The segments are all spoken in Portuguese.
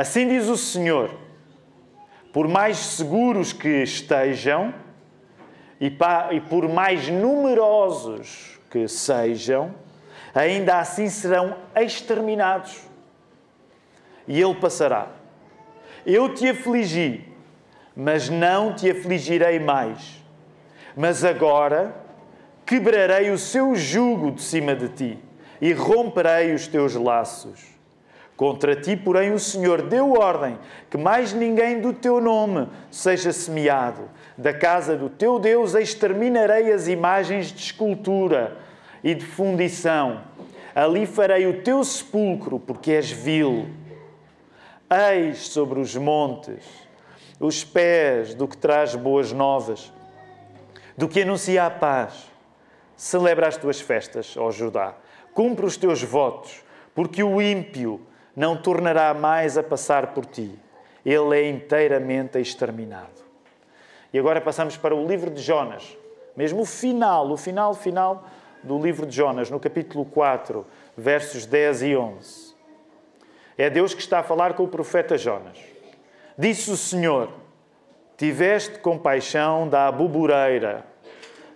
Assim diz o Senhor: por mais seguros que estejam e, por mais numerosos que sejam, ainda assim serão exterminados. E ele passará. Eu te afligi, mas não te afligirei mais. Mas agora quebrarei o seu jugo de cima de ti e romperei os teus laços. Contra ti, porém, o Senhor deu ordem que mais ninguém do teu nome seja semeado. Da casa do teu Deus exterminarei as imagens de escultura e de fundição. Ali farei o teu sepulcro, porque és vil. Eis sobre os montes os pés do que traz boas novas, do que anuncia a paz. Celebra as tuas festas, ó Judá. Cumpre os teus votos, porque o ímpio não tornará mais a passar por ti. Ele é inteiramente exterminado. E agora passamos para o livro de Jonas, mesmo o final, o final, final do livro de Jonas, no capítulo 4, versos 10 e 11. É Deus que está a falar com o profeta Jonas. Disse o Senhor: Tiveste compaixão da abubureira,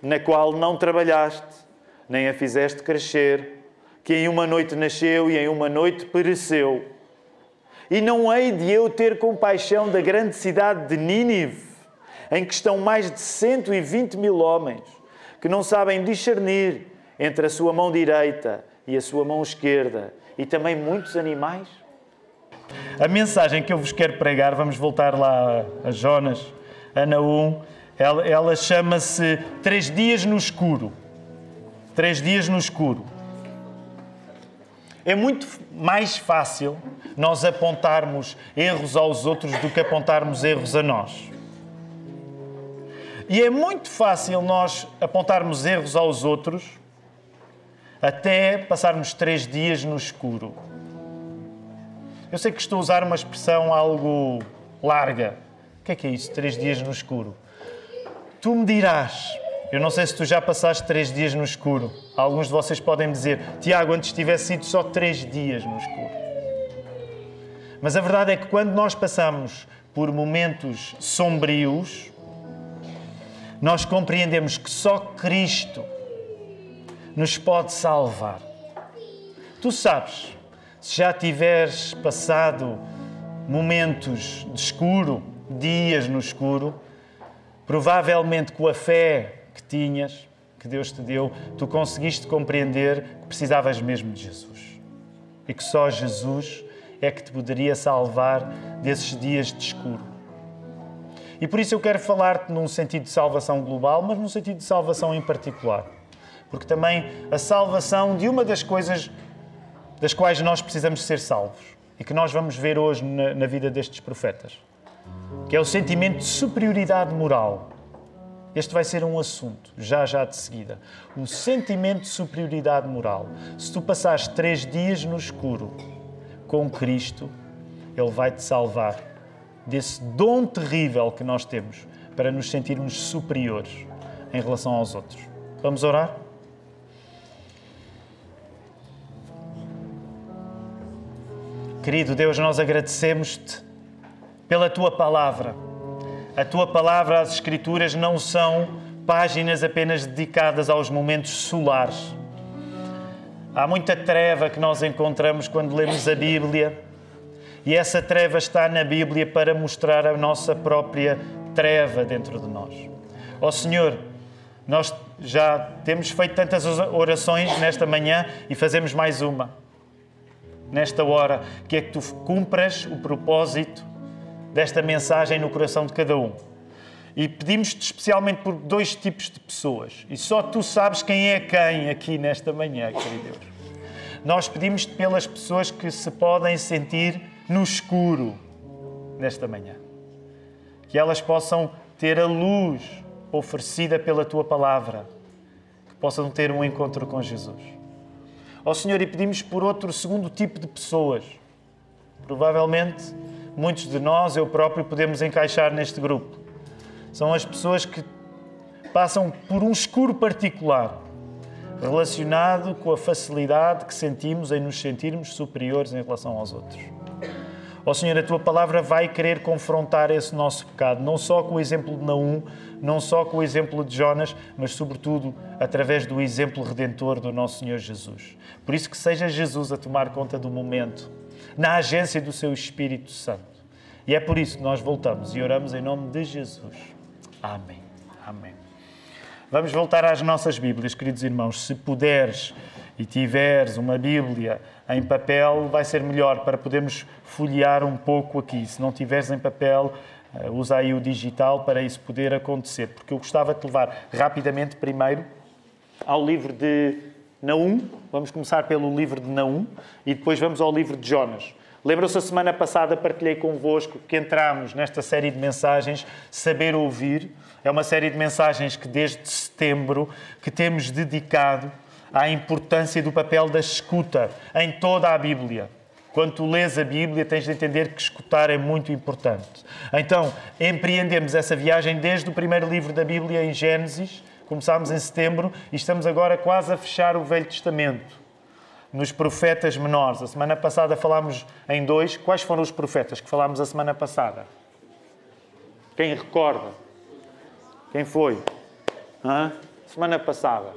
na qual não trabalhaste, nem a fizeste crescer, que em uma noite nasceu e em uma noite pereceu. E não hei de eu ter compaixão da grande cidade de Nínive, em que estão mais de 120 mil homens, que não sabem discernir entre a sua mão direita e a sua mão esquerda, e também muitos animais? A mensagem que eu vos quero pregar, vamos voltar lá a Jonas, a Naum, ela, ela chama-se Três Dias no Escuro. Três Dias no Escuro. É muito mais fácil nós apontarmos erros aos outros do que apontarmos erros a nós. E é muito fácil nós apontarmos erros aos outros até passarmos três dias no escuro. Eu sei que estou a usar uma expressão algo larga. O que é que é isso? Três dias no escuro. Tu me dirás, eu não sei se tu já passaste três dias no escuro. Alguns de vocês podem dizer, Tiago, antes tivesse sido só três dias no escuro. Mas a verdade é que quando nós passamos por momentos sombrios, nós compreendemos que só Cristo nos pode salvar. Tu sabes, se já tiveres passado momentos de escuro, dias no escuro, provavelmente com a fé tinhas, que Deus te deu, tu conseguiste compreender que precisavas mesmo de Jesus. E que só Jesus é que te poderia salvar desses dias de escuro. E por isso eu quero falar-te num sentido de salvação global, mas num sentido de salvação em particular. Porque também a salvação de uma das coisas das quais nós precisamos ser salvos e que nós vamos ver hoje na, na vida destes profetas, que é o sentimento de superioridade moral este vai ser um assunto, já já de seguida. Um sentimento de superioridade moral. Se tu passares três dias no escuro com Cristo, Ele vai te salvar desse dom terrível que nós temos para nos sentirmos superiores em relação aos outros. Vamos orar? Querido Deus, nós agradecemos-te pela tua palavra a tua palavra, as Escrituras, não são páginas apenas dedicadas aos momentos solares. Há muita treva que nós encontramos quando lemos a Bíblia, e essa treva está na Bíblia para mostrar a nossa própria treva dentro de nós. Ó oh, Senhor, nós já temos feito tantas orações nesta manhã e fazemos mais uma. Nesta hora, que é que tu cumpras o propósito desta mensagem no coração de cada um. E pedimos-te especialmente por dois tipos de pessoas. E só tu sabes quem é quem aqui nesta manhã, querido Deus. Nós pedimos-te pelas pessoas que se podem sentir no escuro nesta manhã. Que elas possam ter a luz oferecida pela tua palavra. Que possam ter um encontro com Jesus. Ó Senhor, e pedimos por outro segundo tipo de pessoas. Provavelmente muitos de nós, eu próprio, podemos encaixar neste grupo. São as pessoas que passam por um escuro particular relacionado com a facilidade que sentimos em nos sentirmos superiores em relação aos outros. Ó oh, Senhor, a tua palavra vai querer confrontar esse nosso pecado, não só com o exemplo de Naum, não só com o exemplo de Jonas, mas sobretudo através do exemplo redentor do nosso Senhor Jesus. Por isso que seja Jesus a tomar conta do momento, na agência do seu Espírito Santo. E é por isso que nós voltamos e oramos em nome de Jesus. Amém. Amém. Vamos voltar às nossas Bíblias, queridos irmãos. Se puderes e tiveres uma Bíblia em papel, vai ser melhor para podermos folhear um pouco aqui. Se não tiveres em papel, eh, usa aí o digital para isso poder acontecer. Porque eu gostava de levar rapidamente primeiro ao livro de Naum. Vamos começar pelo livro de Naum e depois vamos ao livro de Jonas. Lembram-se, a semana passada partilhei convosco que entramos nesta série de mensagens Saber Ouvir. É uma série de mensagens que desde setembro que temos dedicado à importância do papel da escuta em toda a Bíblia. Quando tu lês a Bíblia, tens de entender que escutar é muito importante. Então, empreendemos essa viagem desde o primeiro livro da Bíblia, em Gênesis. Começámos em setembro e estamos agora quase a fechar o Velho Testamento. Nos profetas menores. A semana passada falámos em dois. Quais foram os profetas que falámos a semana passada? Quem recorda? Quem foi? Hã? Semana passada.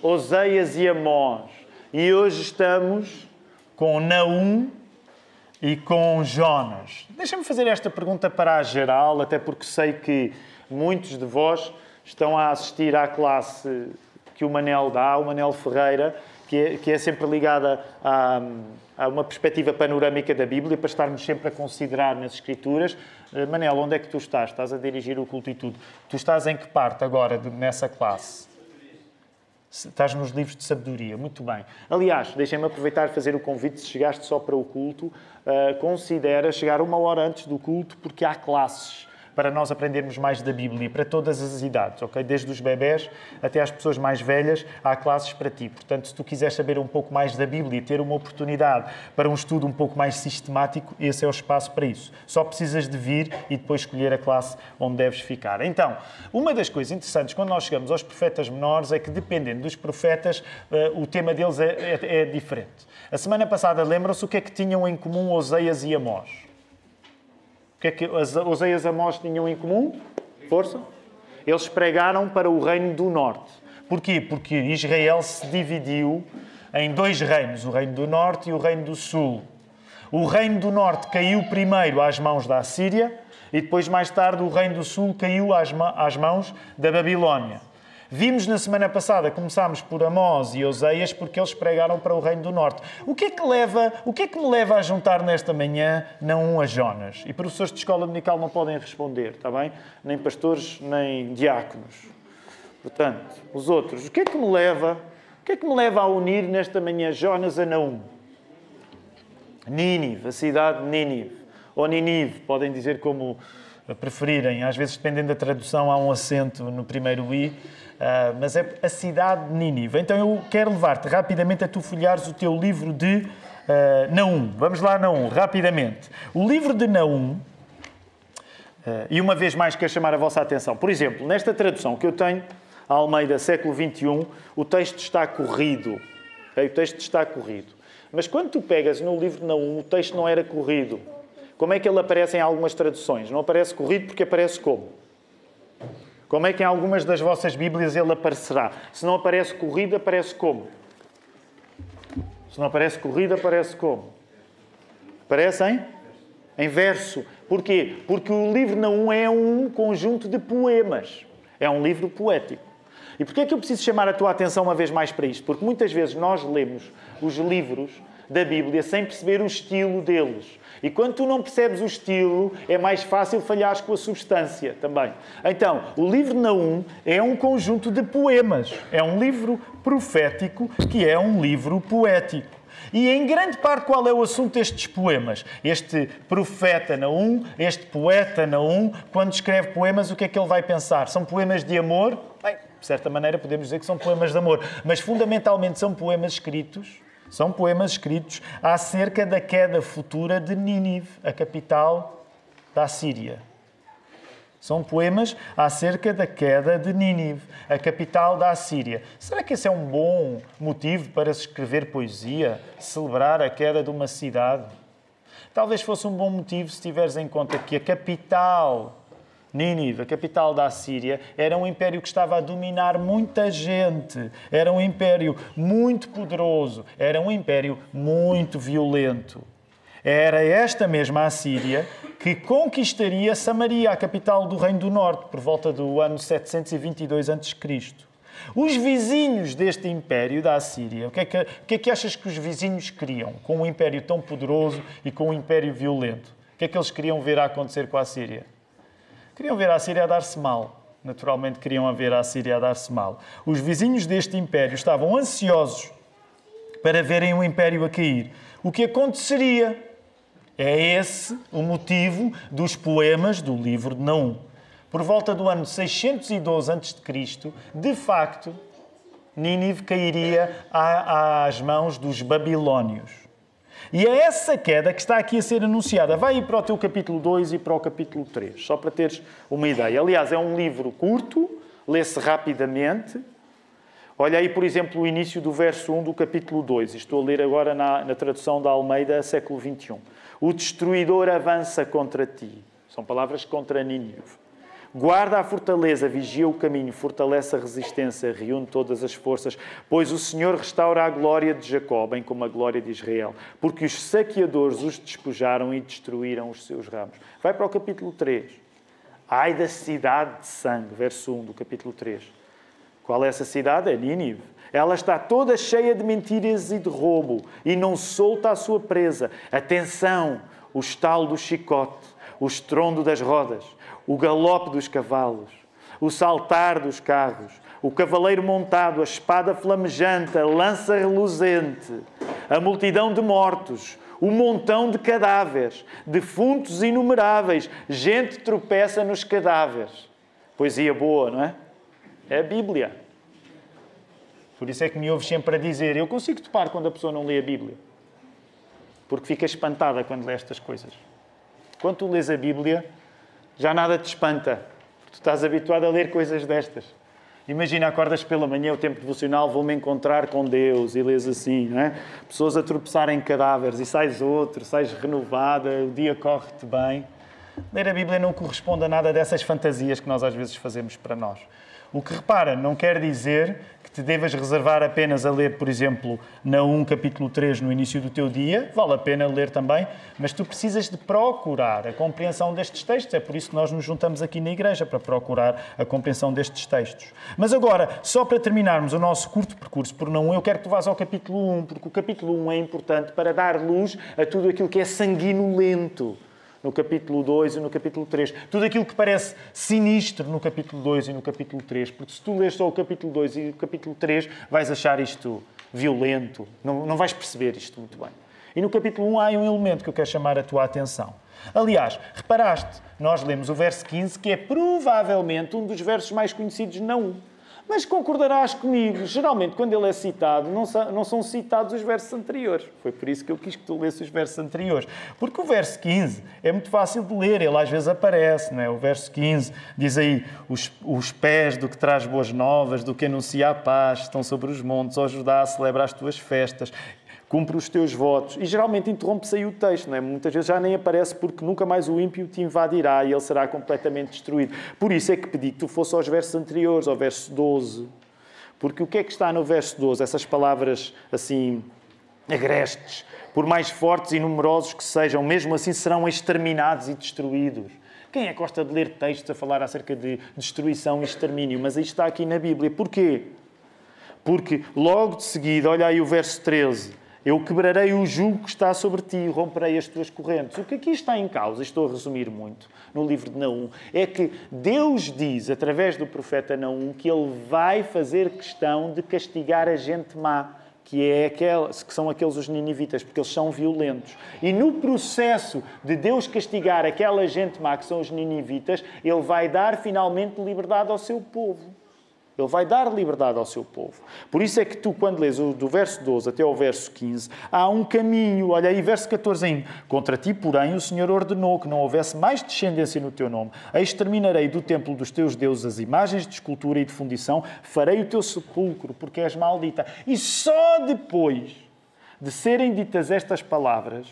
Oseias e Amós. E hoje estamos com Naum e com Jonas. Deixa-me fazer esta pergunta para a geral, até porque sei que muitos de vós estão a assistir à classe que o Manel dá, o Manel Ferreira, que é, que é sempre ligada a, a, uma perspectiva panorâmica da Bíblia, para estarmos sempre a considerar nas Escrituras. Eh, Manel, onde é que tu estás? Estás a dirigir o culto e tudo. Tu estás em que parte agora de, nessa classe? Estás nos livros de sabedoria, muito bem. Aliás, deixem-me aproveitar e fazer o convite, se chegaste só para o culto, uh, considera chegar uma hora antes do culto, porque há classes para nós aprendermos mais da Bíblia, para todas as idades, ok? Desde os bebés até às pessoas mais velhas, há classes para ti. Portanto, se tu quiseres saber um pouco mais da Bíblia e ter uma oportunidade para um estudo um pouco mais sistemático, esse é o espaço para isso. Só precisas de vir e depois escolher a classe onde deves ficar. Então, uma das coisas interessantes quando nós chegamos aos profetas menores é que, dependendo dos profetas, eh, o tema deles é, é, é diferente. A semana passada, lembram-se o que é que tinham em comum Oseias e Amós? Que é que Oseias e Amós tinham em comum? Força. Eles pregaram para o reino do norte. Porquê? Porque Israel se dividiu em dois reinos, o reino do norte e o reino do sul. O reino do norte caiu primeiro às mãos da Assíria e depois, mais tarde, o reino do sul caiu às, às mãos da Babilónia. Vimos na semana passada, começámos por Amós e Oseias, porque eles pregaram para o Reino do Norte. O que é que, leva, o que, é que me leva a juntar nesta manhã não a Jonas? E professores de escola dominical não podem responder, está bem? Nem pastores, nem diáconos. Portanto, os outros, o que é que me leva, o que é que me leva a unir nesta manhã Jonas a Naum? Nínive, a cidade de Nínive. Ou Ninive, podem dizer como preferirem. Às vezes, dependendo da tradução, há um acento no primeiro i. Uh, mas é a cidade de Nínive. Então eu quero levar-te rapidamente a tu folhares o teu livro de uh, Naum. Vamos lá, Naum, rapidamente. O livro de Naum, uh, e uma vez mais quero chamar a vossa atenção. Por exemplo, nesta tradução que eu tenho, a Almeida, século XXI, o texto está corrido. Okay? O texto está corrido. Mas quando tu pegas no livro de Naum, o texto não era corrido. Como é que ele aparece em algumas traduções? Não aparece corrido porque aparece como? Como é que em algumas das vossas Bíblias ele aparecerá? Se não aparece corrida, aparece como? Se não aparece corrida, aparece como? Aparece em? Em verso. Porquê? Porque o livro não é um conjunto de poemas. É um livro poético. E porquê é que eu preciso chamar a tua atenção uma vez mais para isto? Porque muitas vezes nós lemos os livros da Bíblia sem perceber o estilo deles. E quando tu não percebes o estilo, é mais fácil falhares com a substância também. Então, o livro de Naum é um conjunto de poemas. É um livro profético que é um livro poético. E em grande parte qual é o assunto destes poemas? Este profeta Naum, este poeta Naum, quando escreve poemas, o que é que ele vai pensar? São poemas de amor? Bem, de certa maneira podemos dizer que são poemas de amor, mas fundamentalmente são poemas escritos são poemas escritos acerca da queda futura de Nínive, a capital da Síria. São poemas acerca da queda de Nínive, a capital da Assíria. Será que esse é um bom motivo para se escrever poesia, celebrar a queda de uma cidade? Talvez fosse um bom motivo se tiveres em conta que a capital Nínive, a capital da Assíria, era um império que estava a dominar muita gente, era um império muito poderoso, era um império muito violento. Era esta mesma Assíria que conquistaria Samaria, a capital do Reino do Norte, por volta do ano 722 a.C. Os vizinhos deste império da Assíria, o que, é que, o que é que achas que os vizinhos queriam com um império tão poderoso e com um império violento? O que é que eles queriam ver a acontecer com a Assíria? Queriam ver a Síria a dar-se mal. Naturalmente, queriam ver a Síria a dar-se mal. Os vizinhos deste império estavam ansiosos para verem o império a cair. O que aconteceria? É esse o motivo dos poemas do livro de Naum. Por volta do ano 612 a.C., de facto, Nínive cairia às mãos dos babilónios. E é essa queda que está aqui a ser anunciada. Vai ir para o teu capítulo 2 e para o capítulo 3, só para teres uma ideia. Aliás, é um livro curto, lê-se rapidamente. Olha aí, por exemplo, o início do verso 1 do capítulo 2. Estou a ler agora na, na tradução da Almeida, século 21. O destruidor avança contra ti. São palavras contra Nínive. Guarda a fortaleza, vigia o caminho, fortalece a resistência, reúne todas as forças, pois o Senhor restaura a glória de Jacó, bem como a glória de Israel, porque os saqueadores os despojaram e destruíram os seus ramos. Vai para o capítulo 3. Ai da cidade de sangue, verso 1 do capítulo 3. Qual é essa cidade? É Nínive. Ela está toda cheia de mentiras e de roubo e não solta a sua presa. Atenção, o estalo do chicote, o estrondo das rodas o galope dos cavalos, o saltar dos carros, o cavaleiro montado, a espada flamejante, a lança reluzente, a multidão de mortos, o montão de cadáveres, defuntos inumeráveis, gente tropeça nos cadáveres. Poesia boa, não é? É a Bíblia. Por isso é que me ouves sempre a dizer: eu consigo topar quando a pessoa não lê a Bíblia. Porque fica espantada quando lê estas coisas. Quando tu lês a Bíblia, já nada te espanta. Tu estás habituado a ler coisas destas. Imagina, acordas pela manhã, o tempo devocional, vou-me encontrar com Deus e lês assim, não é? Pessoas a tropeçarem em cadáveres e sais outro, sais renovada, o dia corre-te bem. Ler a Bíblia não corresponde a nada dessas fantasias que nós às vezes fazemos para nós. O que repara, não quer dizer te devas reservar apenas a ler, por exemplo, na 1 capítulo 3 no início do teu dia, vale a pena ler também, mas tu precisas de procurar a compreensão destes textos. É por isso que nós nos juntamos aqui na igreja, para procurar a compreensão destes textos. Mas agora, só para terminarmos o nosso curto percurso por não eu quero que tu vás ao capítulo 1, porque o capítulo 1 é importante para dar luz a tudo aquilo que é sanguinolento no capítulo 2 e no capítulo 3. Tudo aquilo que parece sinistro no capítulo 2 e no capítulo 3. Porque se tu lês só o capítulo 2 e o capítulo 3, vais achar isto violento. Não, não vais perceber isto muito bem. E no capítulo 1 há um elemento que eu quero chamar a tua atenção. Aliás, reparaste, nós lemos o verso 15, que é provavelmente um dos versos mais conhecidos na 1. Mas concordarás comigo, geralmente quando ele é citado, não são, não são citados os versos anteriores. Foi por isso que eu quis que tu lesses os versos anteriores. Porque o verso 15 é muito fácil de ler, ele às vezes aparece, não é? O verso 15 diz aí: os, os pés do que traz boas novas, do que anuncia a paz, estão sobre os montes, ó Judá, celebra as tuas festas cumpre os teus votos. E geralmente interrompe-se aí o texto, não é? Muitas vezes já nem aparece porque nunca mais o ímpio te invadirá e ele será completamente destruído. Por isso é que pedi que tu fosse aos versos anteriores, ao verso 12. Porque o que é que está no verso 12? Essas palavras assim agrestes, por mais fortes e numerosos que sejam, mesmo assim serão exterminados e destruídos. Quem é que gosta de ler textos a falar acerca de destruição e extermínio? Mas aí está aqui na Bíblia. Porquê? Porque logo de seguida, olha aí o verso 13. Eu quebrarei o jugo que está sobre ti e romperei as tuas correntes. O que aqui está em causa, estou a resumir muito, no livro de Naum, é que Deus diz, através do profeta Naum, que ele vai fazer questão de castigar a gente má, que, é aquela, que são aqueles os ninivitas, porque eles são violentos. E no processo de Deus castigar aquela gente má, que são os ninivitas, ele vai dar finalmente liberdade ao seu povo. Ele vai dar liberdade ao seu povo. Por isso é que tu, quando lês do verso 12 até ao verso 15, há um caminho. Olha aí, verso 14 ainda. Contra ti, porém, o Senhor ordenou que não houvesse mais descendência no teu nome. Exterminarei do templo dos teus deuses as imagens de escultura e de fundição. Farei o teu sepulcro, porque és maldita. E só depois de serem ditas estas palavras,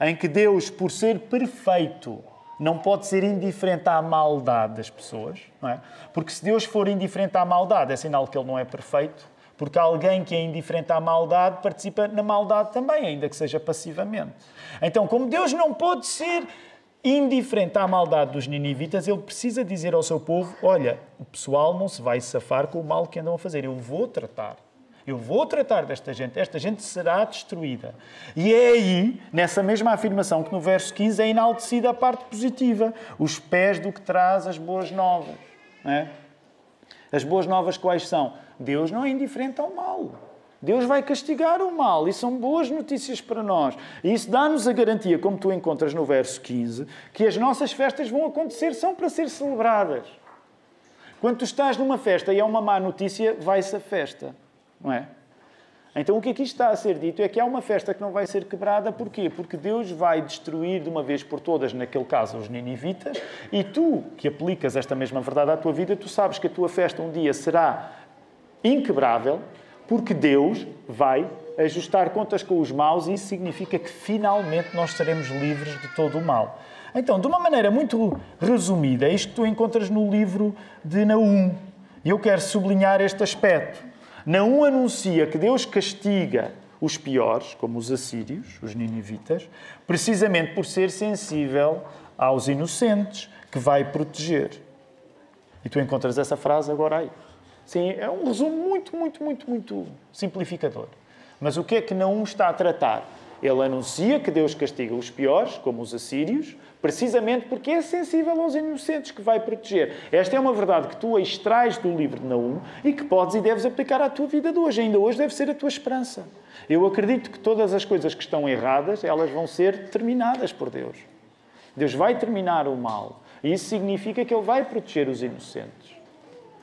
em que Deus, por ser perfeito, não pode ser indiferente à maldade das pessoas, não é? Porque se Deus for indiferente à maldade, é sinal que ele não é perfeito, porque alguém que é indiferente à maldade participa na maldade também, ainda que seja passivamente. Então, como Deus não pode ser indiferente à maldade dos ninivitas, ele precisa dizer ao seu povo: Olha, o pessoal não se vai safar com o mal que andam a fazer, eu vou tratar. Eu vou tratar desta gente, esta gente será destruída. E é aí, nessa mesma afirmação, que no verso 15 é enaltecida a parte positiva: os pés do que traz as boas novas. É? As boas novas quais são? Deus não é indiferente ao mal. Deus vai castigar o mal e são boas notícias para nós. E isso dá-nos a garantia, como tu encontras no verso 15, que as nossas festas vão acontecer, são para ser celebradas. Quando tu estás numa festa e é uma má notícia, vai-se a festa não é? Então o que aqui está a ser dito é que há uma festa que não vai ser quebrada, porquê? Porque Deus vai destruir de uma vez por todas, naquele caso, os ninivitas, e tu, que aplicas esta mesma verdade à tua vida, tu sabes que a tua festa um dia será inquebrável, porque Deus vai ajustar contas com os maus e isso significa que finalmente nós seremos livres de todo o mal. Então, de uma maneira muito resumida, é isto que tu encontras no livro de Naum. E eu quero sublinhar este aspecto. Naum anuncia que Deus castiga os piores, como os assírios, os ninivitas, precisamente por ser sensível aos inocentes, que vai proteger. E tu encontras essa frase agora aí. Sim, é um resumo muito, muito, muito, muito simplificador. Mas o que é que Naum está a tratar? Ele anuncia que Deus castiga os piores, como os assírios, precisamente porque é sensível aos inocentes que vai proteger. Esta é uma verdade que tu extrais do livro de Naum e que podes e deves aplicar à tua vida de hoje. Ainda hoje deve ser a tua esperança. Eu acredito que todas as coisas que estão erradas, elas vão ser terminadas por Deus. Deus vai terminar o mal. E isso significa que Ele vai proteger os inocentes.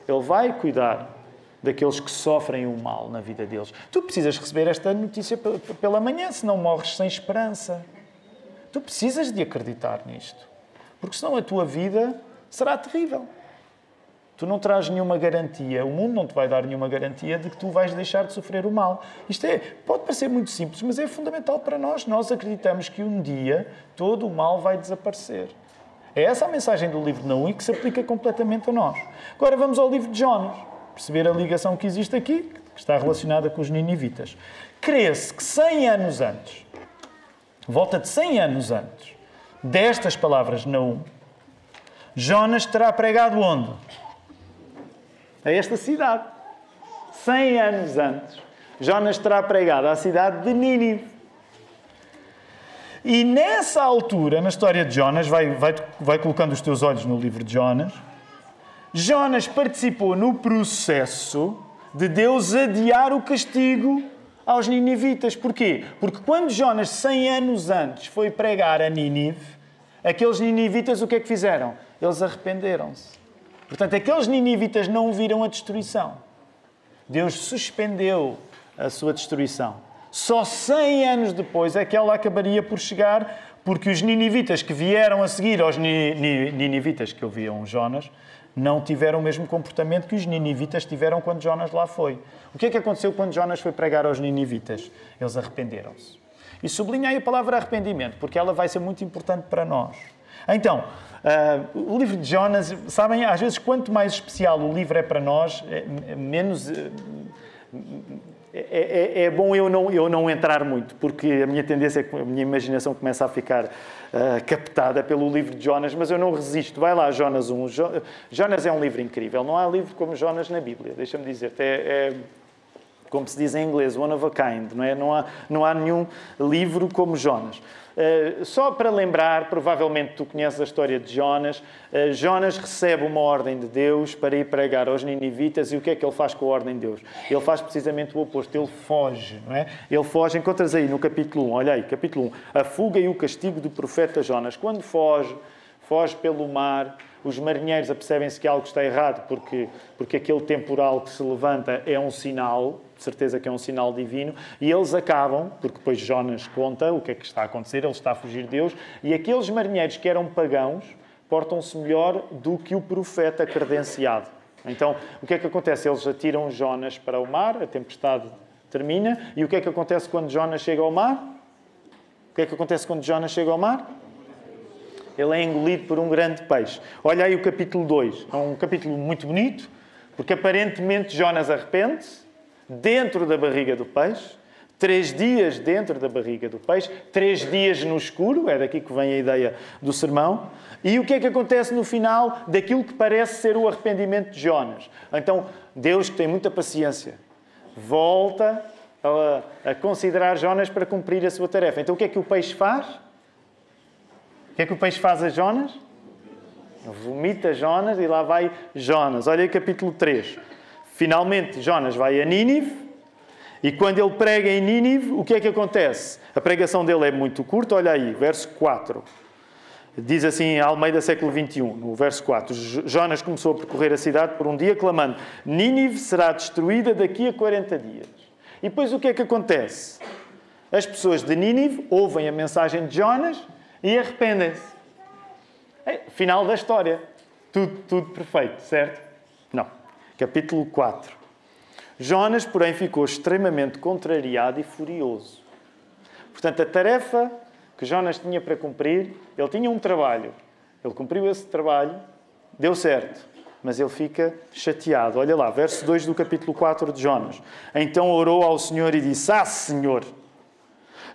Ele vai cuidar daqueles que sofrem o mal na vida deles. Tu precisas receber esta notícia pela manhã, senão morres sem esperança. Tu precisas de acreditar nisto, porque senão a tua vida será terrível. Tu não traz nenhuma garantia, o mundo não te vai dar nenhuma garantia de que tu vais deixar de sofrer o mal. Isto é, pode parecer muito simples, mas é fundamental para nós. Nós acreditamos que um dia todo o mal vai desaparecer. É essa a mensagem do livro de Naum que se aplica completamente a nós. Agora vamos ao livro de Jonas, perceber a ligação que existe aqui, que está relacionada com os ninivitas. Crê-se que 100 anos antes volta de 100 anos antes destas palavras Naum, Jonas terá pregado onde? A esta cidade. 100 anos antes, Jonas terá pregado à cidade de Nínive. E nessa altura, na história de Jonas, vai, vai, vai colocando os teus olhos no livro de Jonas, Jonas participou no processo de Deus adiar o castigo aos ninivitas. Porquê? Porque quando Jonas, 100 anos antes, foi pregar a Nínive, aqueles ninivitas o que é que fizeram? Eles arrependeram-se. Portanto, aqueles ninivitas não viram a destruição. Deus suspendeu a sua destruição. Só 100 anos depois é que ela acabaria por chegar, porque os ninivitas que vieram a seguir aos ninivitas que ouviam Jonas não tiveram o mesmo comportamento que os ninivitas tiveram quando Jonas lá foi. O que é que aconteceu quando Jonas foi pregar aos ninivitas? Eles arrependeram-se. E sublinhei a palavra arrependimento, porque ela vai ser muito importante para nós. Então, uh, o livro de Jonas, sabem, às vezes, quanto mais especial o livro é para nós, é, menos. Uh, é, é, é, bom eu não, eu não entrar muito, porque a minha tendência é a minha imaginação começa a ficar uh, captada pelo livro de Jonas, mas eu não resisto. Vai lá, Jonas 1. Jo, Jonas é um livro incrível. Não há livro como Jonas na Bíblia, deixa-me dizer-te. É, é, como se diz em inglês, one of a kind. Não, é? não, há, não há nenhum livro como Jonas. Uh, só para lembrar, provavelmente tu conheces a história de Jonas. Uh, Jonas recebe uma ordem de Deus para ir pregar aos ninivitas e o que é que ele faz com a ordem de Deus? Ele faz precisamente o oposto, ele foge, não é? Ele foge, encontras aí no capítulo 1, olha aí, capítulo 1, a fuga e o castigo do profeta Jonas. Quando foge, foge pelo mar, os marinheiros apercebem-se que algo está errado, porque, porque aquele temporal que se levanta é um sinal, de certeza que é um sinal divino, e eles acabam, porque depois Jonas conta o que é que está a acontecer, ele está a fugir de Deus, e aqueles marinheiros que eram pagãos portam-se melhor do que o profeta credenciado. Então, o que é que acontece? Eles atiram Jonas para o mar, a tempestade termina, e o que é que acontece quando Jonas chega ao mar? que é que acontece quando Jonas chega ao mar? Ele é engolido por um grande peixe. Olha aí o capítulo 2. É um capítulo muito bonito, porque aparentemente Jonas arrepende-se dentro da barriga do peixe. Três dias dentro da barriga do peixe, três dias no escuro, é daqui que vem a ideia do sermão. E o que é que acontece no final daquilo que parece ser o arrependimento de Jonas? Então, Deus, que tem muita paciência, volta a, a considerar Jonas para cumprir a sua tarefa. Então, o que é que o peixe faz? Que é que o peixe faz a Jonas? Vomita Jonas e lá vai Jonas. Olha aí capítulo 3. Finalmente, Jonas vai a Nínive e quando ele prega em Nínive, o que é que acontece? A pregação dele é muito curta, olha aí, verso 4. Diz assim, Almeida século XXI, no verso 4. Jonas começou a percorrer a cidade por um dia, clamando: Nínive será destruída daqui a 40 dias. E depois o que é que acontece? As pessoas de Nínive ouvem a mensagem de Jonas e arrependem-se. É, final da história. Tudo, tudo perfeito, certo? Não. Capítulo 4. Jonas, porém, ficou extremamente contrariado e furioso. Portanto, a tarefa que Jonas tinha para cumprir, ele tinha um trabalho. Ele cumpriu esse trabalho, deu certo, mas ele fica chateado. Olha lá, verso 2 do capítulo 4 de Jonas. Então orou ao Senhor e disse: Ah, Senhor,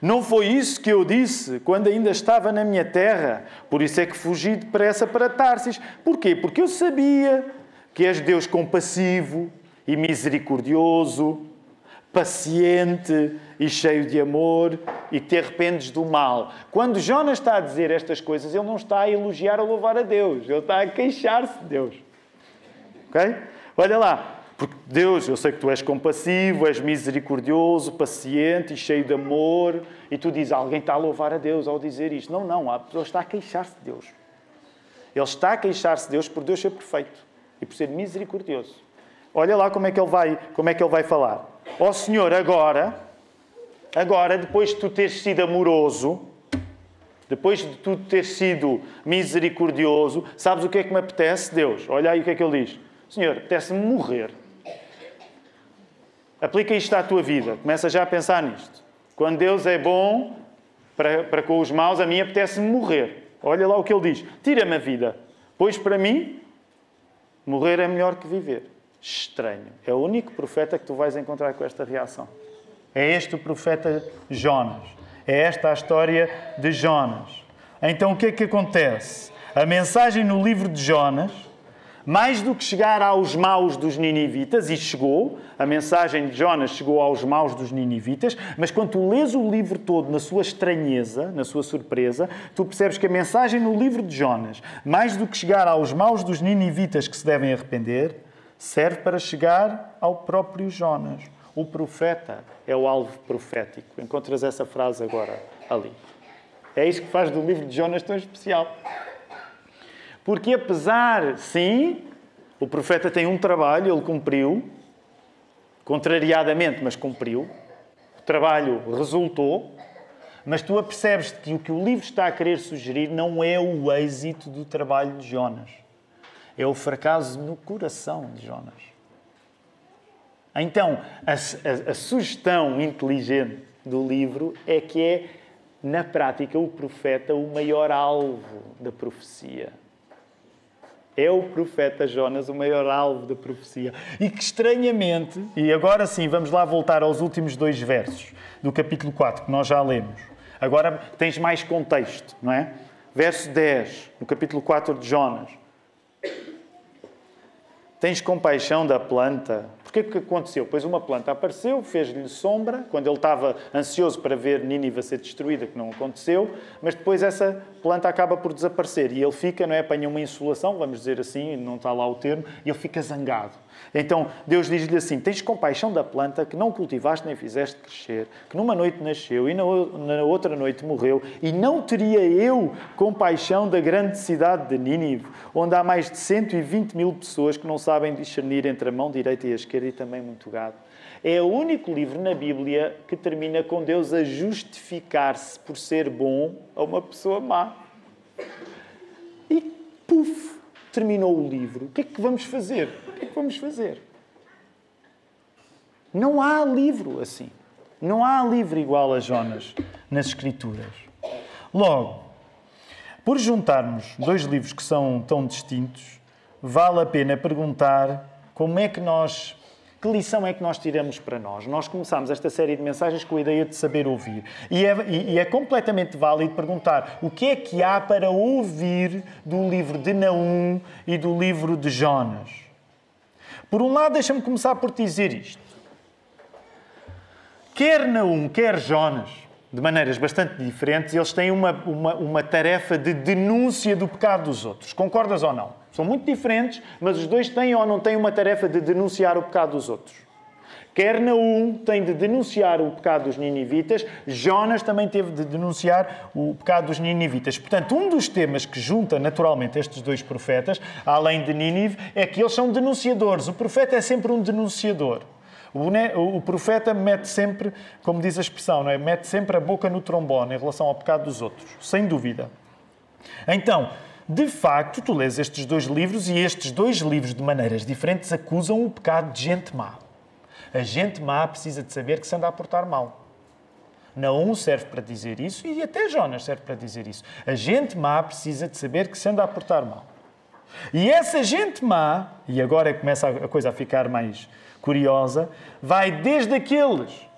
não foi isso que eu disse quando ainda estava na minha terra. Por isso é que fugi depressa para Tarsis. Porquê? Porque eu sabia que és Deus compassivo e misericordioso, paciente e cheio de amor e te arrependes do mal. Quando Jonas está a dizer estas coisas, ele não está a elogiar ou louvar a Deus, ele está a queixar-se de Deus. Ok? Olha lá, porque Deus, eu sei que tu és compassivo, és misericordioso, paciente e cheio de amor, e tu dizes, alguém está a louvar a Deus ao dizer isto. Não, não, a pessoa está a queixar-se de Deus. Ele está a queixar-se de Deus por Deus ser perfeito e por ser misericordioso. Olha lá como é que ele vai, como é que ele vai falar. Ó oh, Senhor, agora, agora, depois de tu teres sido amoroso, depois de tu teres sido misericordioso, sabes o que é que me apetece, Deus? Olha aí o que é que ele diz. Senhor, apetece-me morrer. Aplica isto à tua vida. Começa já a pensar nisto. Quando Deus é bom para, para com os maus, a mim apetece-me morrer. Olha lá o que ele diz. Tira-me a vida. Pois para mim, morrer é melhor que viver estranho. É o único profeta que tu vais encontrar com esta reação. É este o profeta Jonas. É esta a história de Jonas. Então o que é que acontece? A mensagem no livro de Jonas, mais do que chegar aos maus dos ninivitas, e chegou, a mensagem de Jonas chegou aos maus dos ninivitas, mas quando tu lês o livro todo na sua estranheza, na sua surpresa, tu percebes que a mensagem no livro de Jonas, mais do que chegar aos maus dos ninivitas que se devem arrepender, serve para chegar ao próprio Jonas. O profeta é o alvo profético. Encontras essa frase agora ali. É isso que faz do livro de Jonas tão especial. Porque apesar, sim, o profeta tem um trabalho, ele cumpriu, contrariadamente, mas cumpriu. O trabalho resultou, mas tu apercebes que o que o livro está a querer sugerir não é o êxito do trabalho de Jonas é o fracasso no coração de Jonas. Então, a, a, a, sugestão inteligente do livro é que é, na prática, o profeta o maior alvo da profecia. É o profeta Jonas o maior alvo da profecia. E que estranhamente, e agora sim, vamos lá voltar aos últimos dois versos do capítulo 4, que nós já lemos. Agora tens mais contexto, não é? Verso 10, no capítulo 4 de Jonas. Tens compaixão da planta. Porquê que aconteceu? Pois uma planta apareceu, fez-lhe sombra, quando ele estava ansioso para ver Nínive ser destruída, que não aconteceu, mas depois essa planta acaba por desaparecer e ele fica, não é? Apanha uma insolação, vamos dizer assim, não está lá o termo, e ele fica zangado. Então Deus diz-lhe assim: Tens compaixão da planta que não cultivaste nem fizeste crescer, que numa noite nasceu e na outra noite morreu, e não teria eu compaixão da grande cidade de Nínive, onde há mais de 120 mil pessoas que não sabem discernir entre a mão direita e a esquerda e também muito gado. É o único livro na Bíblia que termina com Deus a justificar-se por ser bom a uma pessoa má. E puf, terminou o livro. O que é que vamos fazer? O que é que vamos fazer? Não há livro assim. Não há livro igual a Jonas nas Escrituras. Logo, por juntarmos dois livros que são tão distintos, vale a pena perguntar como é que nós que lição é que nós tiramos para nós? Nós começámos esta série de mensagens com a ideia de saber ouvir. E é, e é, completamente válido perguntar o que é que há para ouvir do livro de Naum e do livro de Jonas. Por um lado, deixa-me começar por dizer isto. Quer Naum, quer Jonas, de maneiras bastante diferentes, eles têm uma, uma, uma tarefa de denúncia do pecado dos outros. Concordas ou não? São muito diferentes, mas os dois têm ou não têm uma tarefa de denunciar o pecado dos outros. Quer Naum tem de denunciar o pecado dos ninivitas, Jonas também teve de denunciar o pecado dos ninivitas. Portanto, um dos temas que junta naturalmente estes dois profetas, além de Nínive, é que eles são denunciadores. O profeta é sempre um denunciador. O, profeta mete sempre, como diz a expressão, não é? mete sempre a boca no trombone em relação ao pecado dos outros, sem dúvida. Então, de facto, tu lês estes dois livros e estes dois livros, de maneiras diferentes, acusam o pecado de gente má. A gente má precisa de saber que se anda a portar mal. Naum serve para dizer isso e até Jonas serve para dizer isso. A gente má precisa de saber que se anda a portar mal. E essa gente má, e agora começa a coisa a ficar mais curiosa, vai desde aqueles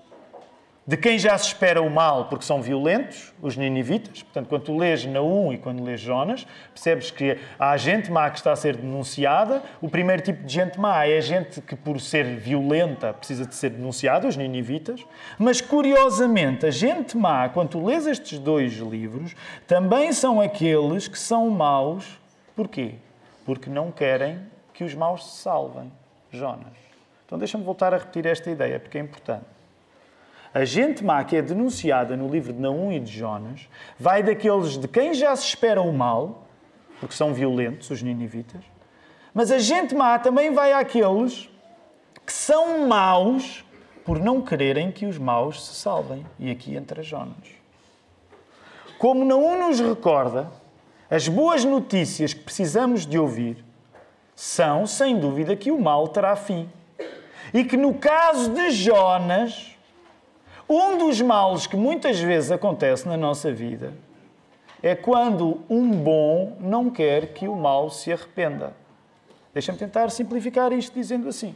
de quem já se espera o mal porque são violentos, os ninivitas. Portanto, quando tu lês Naum e quando lês Jonas, percebes que há gente má que está a ser denunciada. O primeiro tipo de gente má é a gente que, por ser violenta, precisa de ser denunciada, os ninivitas. Mas, curiosamente, a gente má, quando tu lês estes dois livros, também são aqueles que são maus. Porquê? Porque não querem que os maus se salvem. Jonas. Então deixa-me voltar a repetir esta ideia, porque é importante. A gente má que é denunciada no livro de Naum e de Jonas vai daqueles de quem já se espera o mal, porque são violentos, os ninivitas, mas a gente má também vai àqueles que são maus por não quererem que os maus se salvem. E aqui entra Jonas. Como Naum nos recorda, as boas notícias que precisamos de ouvir são, sem dúvida, que o mal terá fim. E que no caso de Jonas, um dos males que muitas vezes acontece na nossa vida é quando um bom não quer que o mal se arrependa. Deixa-me tentar simplificar isto dizendo assim.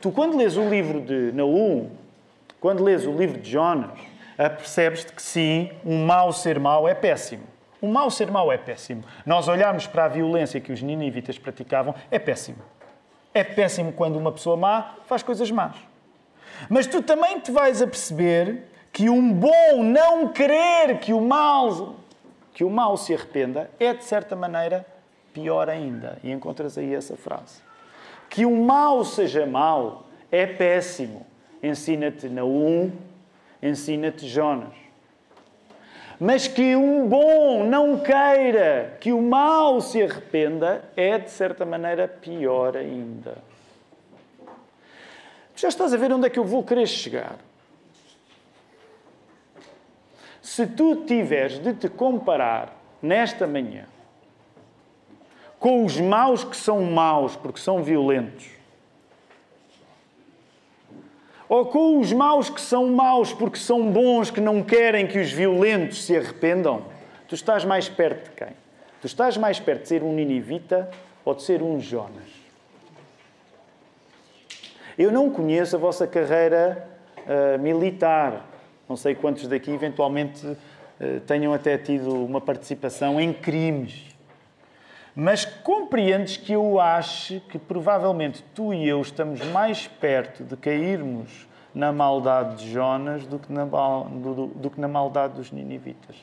Tu, quando lês o livro de Naum, quando lês o livro de Jonas, percebes-te que sim, um mau ser mau é péssimo. O mau ser mau é péssimo. Nós olharmos para a violência que os ninivitas praticavam, é péssimo. É péssimo quando uma pessoa má faz coisas más. Mas tu também te vais a perceber que um bom não querer que o mal, que o mal se arrependa é, de certa maneira, pior ainda. E encontras aí essa frase. Que o mal seja mau é péssimo. Ensina-te Naum, ensina-te Jonas mas que um bom não queira que o mal se arrependa, é de certa maneira pior ainda. Já estás a ver onde é que eu vou querer chegar? Se tu tiveres de te comparar nesta manhã com os maus que são maus porque são violentos, ou com os maus que são maus porque são bons, que não querem que os violentos se arrependam, tu estás mais perto de quem? Tu estás mais perto de ser um ninivita ou de ser um Jonas? Eu não conheço a vossa carreira uh, militar. Não sei quantos daqui eventualmente uh, tenham até tido uma participação em crimes. Mas compreendes que eu acho que provavelmente tu e eu estamos mais perto de cairmos na maldade de Jonas do que na, do, do que na maldade dos ninivitas.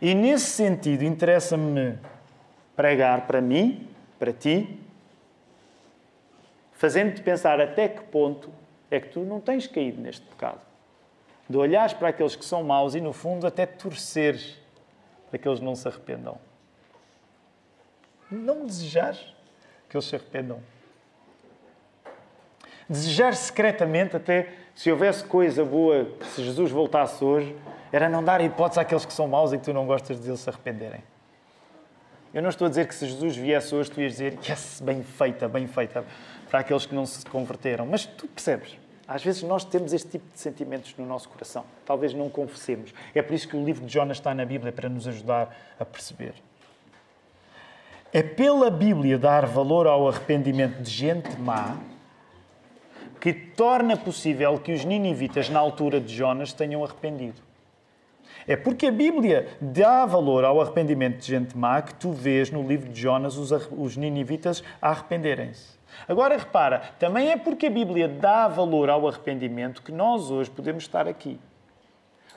E nesse sentido, interessa-me pregar para mim, para ti, fazendo-te pensar até que ponto é que tu não tens caído neste pecado. De olhares para aqueles que são maus e, no fundo, até torceres para que eles não se arrependam. Não desejar que eles se arrependam. Desejar secretamente, até se houvesse coisa boa, se Jesus voltasse hoje, era não dar hipótese àqueles que são maus e que tu não gostas de eles se arrependerem. Eu não estou a dizer que se Jesus viesse hoje, tu ias dizer, yes, bem feita, bem feita, para aqueles que não se converteram. Mas tu percebes. Às vezes nós temos este tipo de sentimentos no nosso coração. Talvez não confessemos. É por isso que o livro de Jonas está na Bíblia para nos ajudar a perceber. É pela Bíblia dar valor ao arrependimento de gente má que torna possível que os ninivitas, na altura de Jonas, tenham arrependido. É porque a Bíblia dá valor ao arrependimento de gente má que tu vês no livro de Jonas os, os ninivitas a arrependerem-se. Agora repara, também é porque a Bíblia dá valor ao arrependimento que nós hoje podemos estar aqui.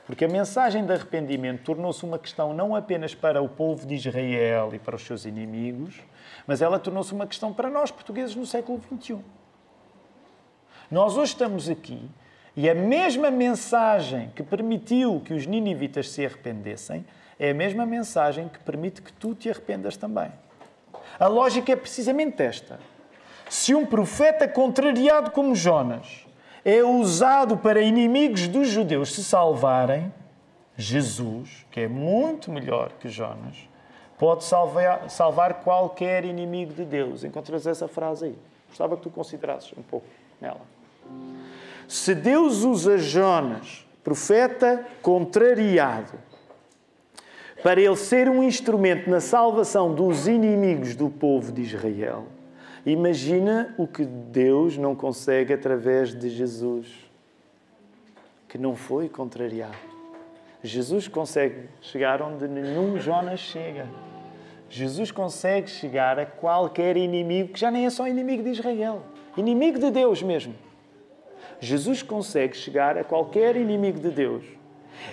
Porque a mensagem de arrependimento tornou-se uma questão não apenas para o povo de Israel e para os seus inimigos, mas ela tornou-se uma questão para nós, portugueses, no século XXI. Nós hoje estamos aqui e a mesma mensagem que permitiu que os ninivitas se arrependessem é a mesma mensagem que permite que tu te arrependas também. A lógica é precisamente esta. Se um profeta contrariado como Jonas é usado para inimigos dos judeus se salvarem, Jesus, que é muito melhor que Jonas, pode salvar, salvar qualquer inimigo de Deus. Encontras essa frase aí. Gostava que tu considerasses um pouco nela. Se Deus usa Jonas, profeta contrariado, para ele ser um instrumento na salvação dos inimigos do povo de Israel, imagina o que Deus não consegue através de Jesus, que não foi contrariado. Jesus consegue chegar onde nenhum Jonas chega. Jesus consegue chegar a qualquer inimigo que já nem é só inimigo de Israel, inimigo de Deus mesmo. Jesus consegue chegar a qualquer inimigo de Deus.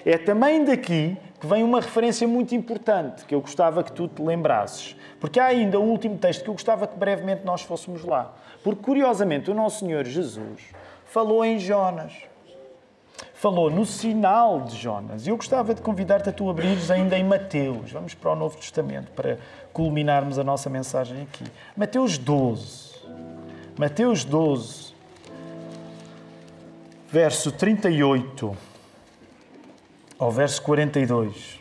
É também daqui que vem uma referência muito importante que eu gostava que tu te lembrasses. Porque há ainda um último texto que eu gostava que brevemente nós fôssemos lá. Porque, curiosamente, o nosso Senhor Jesus falou em Jonas. Falou no sinal de Jonas. E eu gostava de convidar-te a tu abrires ainda em Mateus. Vamos para o Novo Testamento para culminarmos a nossa mensagem aqui. Mateus 12. Mateus 12 verso 38 ao verso 42.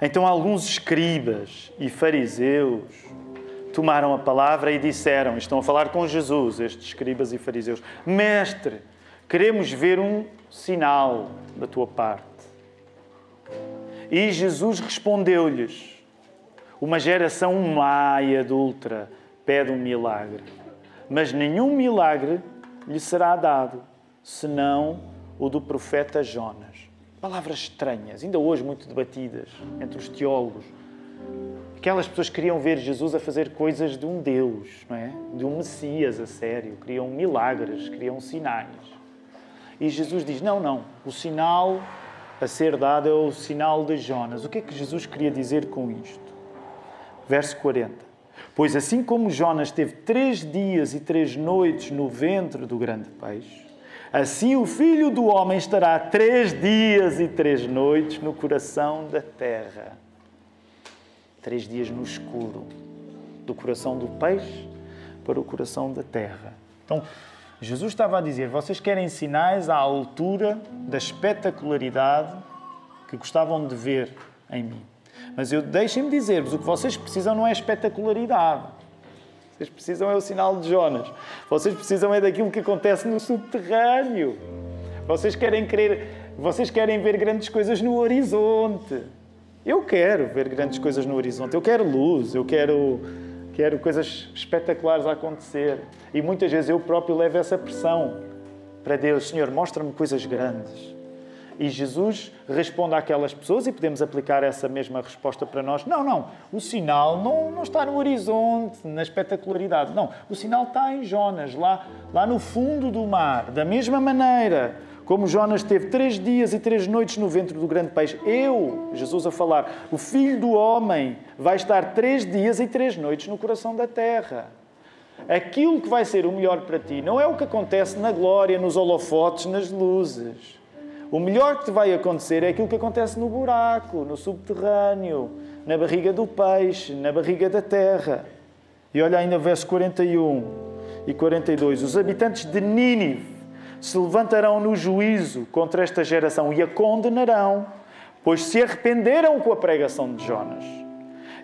Então alguns escribas e fariseus tomaram a palavra e disseram, estão a falar com Jesus, estes escribas e fariseus: Mestre, queremos ver um sinal da tua parte. E Jesus respondeu-lhes: Uma geração má e adulta pede um milagre, mas nenhum milagre lhe será dado, senão o do profeta Jonas. Palavras estranhas, ainda hoje muito debatidas entre os teólogos. Aquelas pessoas queriam ver Jesus a fazer coisas de um Deus, não é? De um Messias a sério, queriam milagres, queriam sinais. E Jesus diz: "Não, não, o sinal a ser dado é o sinal de Jonas". O que é que Jesus queria dizer com isto? Verso 40. Pois assim como Jonas teve três dias e três noites no ventre do grande peixe, assim o filho do homem estará três dias e três noites no coração da terra. Três dias no escuro, do coração do peixe para o coração da terra. Então, Jesus estava a dizer: vocês querem sinais à altura da espetacularidade que gostavam de ver em mim. Mas eu deixem-me dizer-vos, o que vocês precisam não é espetacularidade. Vocês precisam é o sinal de Jonas. Vocês precisam é daquilo que acontece no subterrâneo. Vocês querem vocês querem ver grandes coisas no horizonte. Eu quero ver grandes coisas no horizonte. Eu quero luz, eu quero quero coisas espetaculares a acontecer. E muitas vezes eu próprio levo essa pressão para Deus, Senhor, mostra-me coisas grandes. E Jesus responde àquelas pessoas, e podemos aplicar essa mesma resposta para nós: não, não, o sinal não, não está no horizonte, na espetacularidade. Não, o sinal está em Jonas, lá, lá no fundo do mar. Da mesma maneira como Jonas teve três dias e três noites no ventre do grande peixe, eu, Jesus a falar, o filho do homem vai estar três dias e três noites no coração da terra. Aquilo que vai ser o melhor para ti não é o que acontece na glória, nos holofotes, nas luzes. O melhor que te vai acontecer é aquilo que acontece no buraco, no subterrâneo, na barriga do peixe, na barriga da terra. E olha ainda o verso 41 e 42. Os habitantes de Nínive se levantarão no juízo contra esta geração e a condenarão, pois se arrependeram com a pregação de Jonas.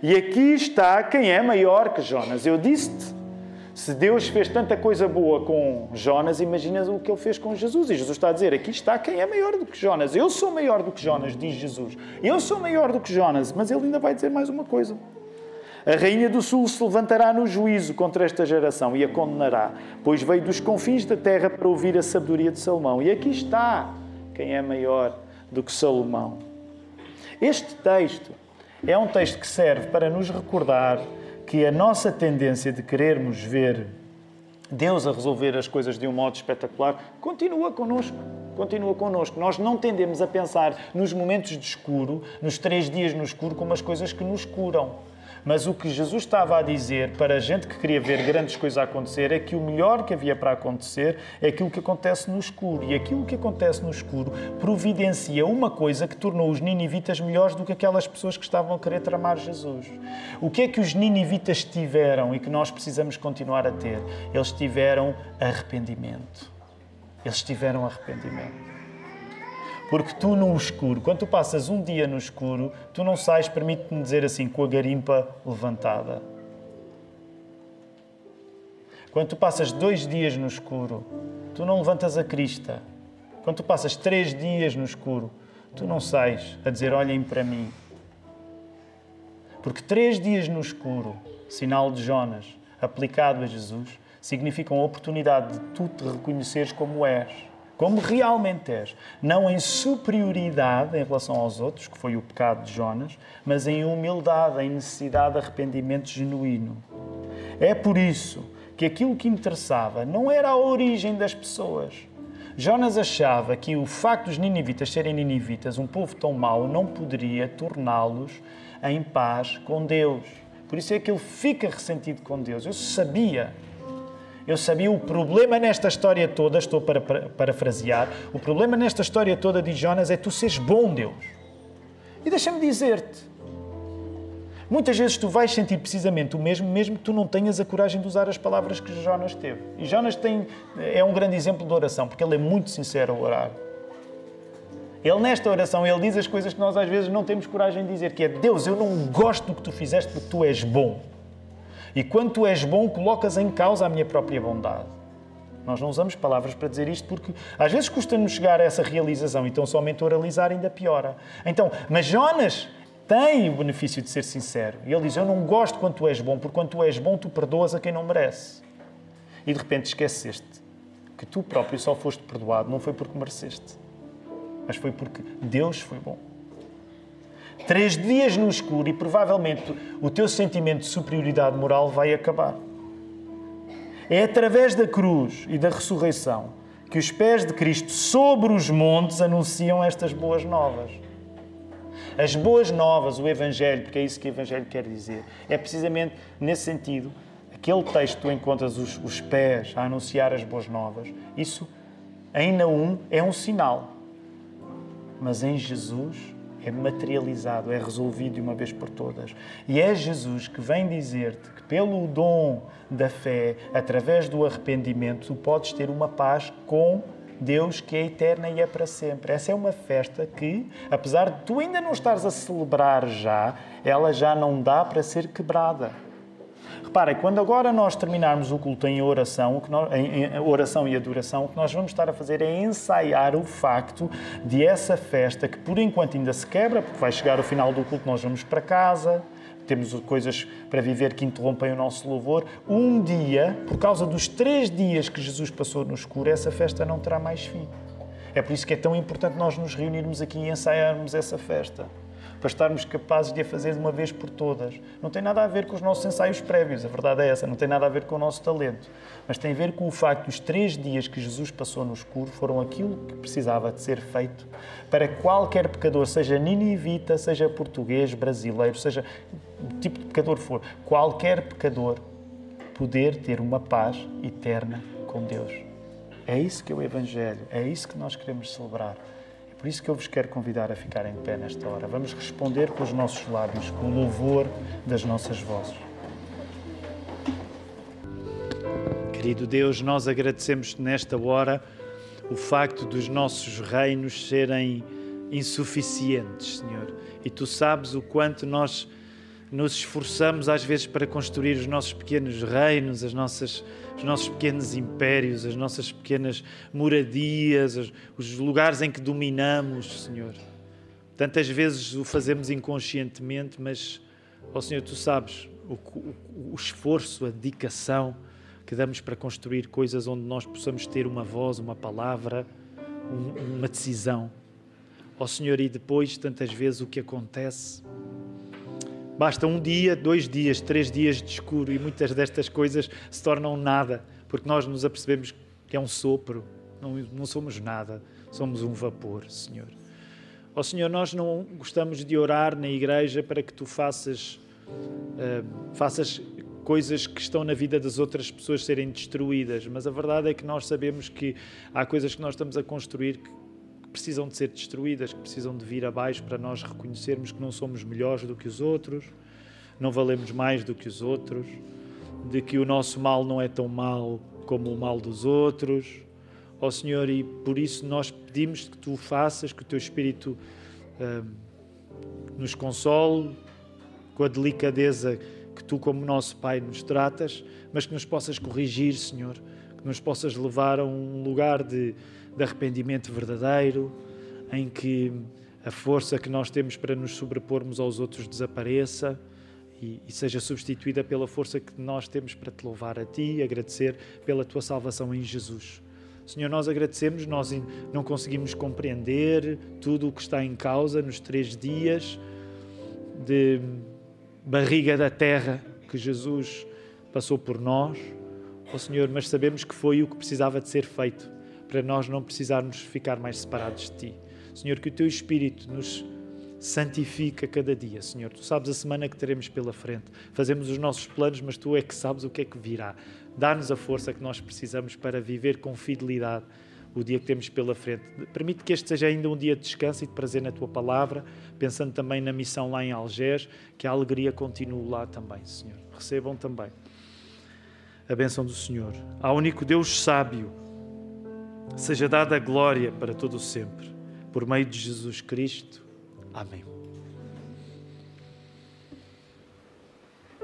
E aqui está quem é maior que Jonas. Eu disse-te Se Deus fez tanta coisa boa com Jonas, imagina o que ele fez com Jesus. E Jesus está a dizer: aqui está quem é maior do que Jonas. Eu sou maior do que Jonas, diz Jesus. Eu sou maior do que Jonas. Mas ele ainda vai dizer mais uma coisa. A rainha do sul se levantará no juízo contra esta geração e a condenará, pois veio dos confins da terra para ouvir a sabedoria de Salomão. E aqui está quem é maior do que Salomão. Este texto é um texto que serve para nos recordar que a nossa tendência de querermos ver Deus a resolver as coisas de um modo espetacular continua connosco. Continua connosco. Nós não tendemos a pensar nos momentos de escuro, nos três dias no escuro, como as coisas que nos curam. Mas o que Jesus estava a dizer para a gente que queria ver grandes coisas acontecer é que o melhor que havia para acontecer é aquilo que acontece no escuro. E aquilo que acontece no escuro providencia uma coisa que tornou os ninivitas melhores do que aquelas pessoas que estavam a querer tramar Jesus. O que é que os ninivitas tiveram e que nós precisamos continuar a ter? Eles tiveram arrependimento. Eles tiveram arrependimento. Porque tu no escuro, quando tu passas um dia no escuro, tu não sais, permite-me dizer assim, com a garimpa levantada. Quando tu passas dois dias no escuro, tu não levantas a crista. Quando tu passas três dias no escuro, tu não sais a dizer olhem para mim. Porque três dias no escuro, sinal de Jonas, aplicado a Jesus, significam a oportunidade de tu te reconheceres como és como realmente és. Não em superioridade em relação aos outros, que foi o pecado de Jonas, mas em humildade, em necessidade de arrependimento genuíno. É por isso que aquilo que interessava não era a origem das pessoas. Jonas achava que o facto dos ninivitas serem ninivitas, um povo tão mau, não poderia torná-los em paz com Deus. Por isso é que ele fica ressentido com Deus. Eu sabia eu sabia o problema nesta história toda, estou para parafrasear, o problema nesta história toda de Jonas é tu seres bom, Deus. E deixa-me dizer-te, muitas vezes tu vais sentir precisamente o mesmo, mesmo que tu não tenhas a coragem de usar as palavras que Jonas teve. E Jonas tem, é um grande exemplo de oração, porque ele é muito sincero a orar. Ele, nesta oração, ele diz as coisas que nós às vezes não temos coragem de dizer, que é Deus, eu não gosto do que tu fizeste porque tu és bom. E quando tu és bom, colocas em causa a minha própria bondade. Nós não usamos palavras para dizer isto porque às vezes custa-nos chegar a essa realização, então somente oralizar ainda piora. Então, mas Jonas tem o benefício de ser sincero. E ele diz: Eu não gosto quando tu és bom, porque quando tu és bom, tu perdoas a quem não merece. E de repente esqueceste que tu próprio só foste perdoado, não foi porque mereceste, mas foi porque Deus foi bom três dias no escuro e provavelmente o teu sentimento de superioridade moral vai acabar. É através da cruz e da ressurreição que os pés de Cristo sobre os montes anunciam estas boas novas. As boas novas, o Evangelho, porque é isso que o Evangelho quer dizer, é precisamente nesse sentido, aquele texto tu encontras os, os pés a anunciar as boas novas, isso em Naum é um sinal. Mas em Jesus é materializado, é resolvido de uma vez por todas. E é Jesus que vem dizer-te que, pelo dom da fé, através do arrependimento, tu podes ter uma paz com Deus que é eterna e é para sempre. Essa é uma festa que, apesar de tu ainda não estares a celebrar já, ela já não dá para ser quebrada. Reparem, quando agora nós terminarmos o culto em oração, nós, em oração e adoração, o que nós vamos estar a fazer é ensaiar o facto de essa festa, que por enquanto ainda se quebra, porque vai chegar o final do culto, nós vamos para casa, temos coisas para viver que interrompem o nosso louvor. Um dia, por causa dos três dias que Jesus passou no escuro, essa festa não terá mais fim. É por isso que é tão importante nós nos reunirmos aqui e ensaiarmos essa festa para estarmos capazes de a fazer de uma vez por todas. Não tem nada a ver com os nossos ensaios prévios, a verdade é essa, não tem nada a ver com o nosso talento, mas tem a ver com o facto que os três dias que Jesus passou no escuro foram aquilo que precisava de ser feito para qualquer pecador, seja ninivita, seja português, brasileiro, seja o tipo de pecador for, qualquer pecador poder ter uma paz eterna com Deus. É isso que é o Evangelho, é isso que nós queremos celebrar. Por isso que eu vos quero convidar a ficar em pé nesta hora. Vamos responder com os nossos lábios, com o louvor das nossas vozes. Querido Deus, nós agradecemos nesta hora o facto dos nossos reinos serem insuficientes, Senhor. E tu sabes o quanto nós nos esforçamos às vezes para construir os nossos pequenos reinos, as nossas, os nossos pequenos impérios, as nossas pequenas moradias, os, os lugares em que dominamos, Senhor. Tantas vezes o fazemos inconscientemente, mas, ó Senhor, tu sabes o, o, o esforço, a dedicação que damos para construir coisas onde nós possamos ter uma voz, uma palavra, um, uma decisão. Ó Senhor, e depois, tantas vezes, o que acontece. Basta um dia, dois dias, três dias de escuro e muitas destas coisas se tornam nada, porque nós nos apercebemos que é um sopro, não, não somos nada, somos um vapor, Senhor. Ó oh, Senhor, nós não gostamos de orar na igreja para que tu faças, uh, faças coisas que estão na vida das outras pessoas serem destruídas, mas a verdade é que nós sabemos que há coisas que nós estamos a construir que precisam de ser destruídas, que precisam de vir abaixo para nós reconhecermos que não somos melhores do que os outros, não valemos mais do que os outros, de que o nosso mal não é tão mal como o mal dos outros. Ó Senhor, e por isso nós pedimos que tu faças, que o teu Espírito uh, nos console com a delicadeza que tu, como nosso Pai, nos tratas, mas que nos possas corrigir, Senhor, que nos possas levar a um lugar de, de arrependimento verdadeiro, em que a força que nós temos para nos sobrepormos aos outros desapareça. E, e, seja substituída pela força que nós temos para te louvar a ti e agradecer pela tua salvação em Jesus. Senhor, nós agradecemos, nós não conseguimos compreender tudo o que está em causa nos três dias de barriga da terra que Jesus passou por nós, oh Senhor, mas sabemos que foi o que precisava de ser feito para nós não precisarmos ficar mais separados de Ti. Senhor, que o Teu Espírito nos santifica cada dia, Senhor. Tu sabes a semana que teremos pela frente. Fazemos os nossos planos, mas Tu é que sabes o que é que virá. Dá-nos a força que nós precisamos para viver com fidelidade o dia que temos pela frente. Permite que este seja ainda um dia de descanso e de prazer na Tua palavra, pensando também na missão lá em Algés, que a alegria continue lá também, Senhor. Recebam também a bênção do Senhor. Ao único Deus sábio, seja dada a glória para todo o sempre. Por meio de Jesus Cristo. Amém.